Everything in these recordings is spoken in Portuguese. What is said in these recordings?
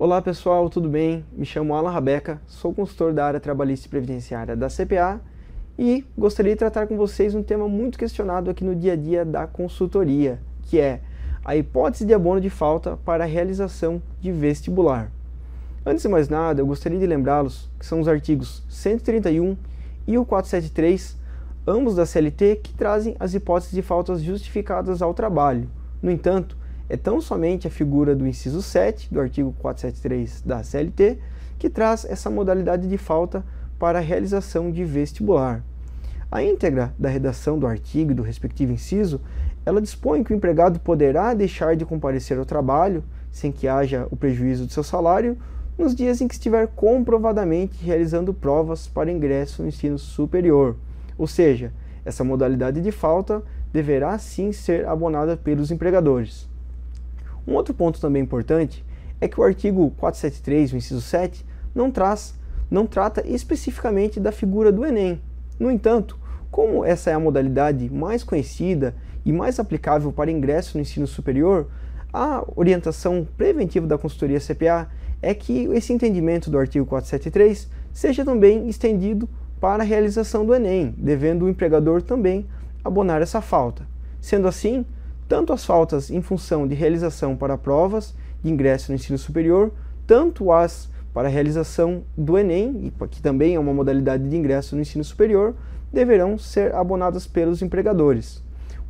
Olá pessoal, tudo bem? Me chamo Alan Rabeca, sou consultor da área trabalhista e previdenciária da CPA e gostaria de tratar com vocês um tema muito questionado aqui no dia a dia da consultoria, que é a hipótese de abono de falta para a realização de vestibular. Antes de mais nada, eu gostaria de lembrá-los que são os artigos 131 e o 473, ambos da CLT, que trazem as hipóteses de faltas justificadas ao trabalho. No entanto, é tão somente a figura do inciso 7 do artigo 473 da CLT que traz essa modalidade de falta para a realização de vestibular. A íntegra da redação do artigo e do respectivo inciso, ela dispõe que o empregado poderá deixar de comparecer ao trabalho, sem que haja o prejuízo de seu salário, nos dias em que estiver comprovadamente realizando provas para ingresso no ensino superior. Ou seja, essa modalidade de falta deverá sim ser abonada pelos empregadores. Um outro ponto também importante é que o artigo 473, o inciso 7, não traz, não trata especificamente da figura do Enem. No entanto, como essa é a modalidade mais conhecida e mais aplicável para ingresso no ensino superior, a orientação preventiva da consultoria CPA é que esse entendimento do artigo 473 seja também estendido para a realização do Enem, devendo o empregador também abonar essa falta. Sendo assim, tanto as faltas em função de realização para provas de ingresso no ensino superior, tanto as para realização do Enem, que também é uma modalidade de ingresso no ensino superior, deverão ser abonadas pelos empregadores.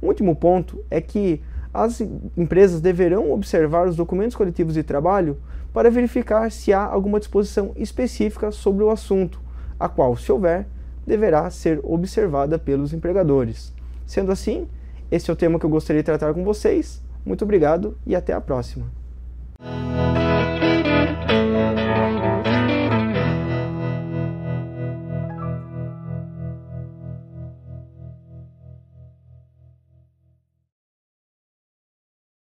Um último ponto é que as empresas deverão observar os documentos coletivos de trabalho para verificar se há alguma disposição específica sobre o assunto, a qual, se houver, deverá ser observada pelos empregadores. Sendo assim, esse é o tema que eu gostaria de tratar com vocês. Muito obrigado e até a próxima.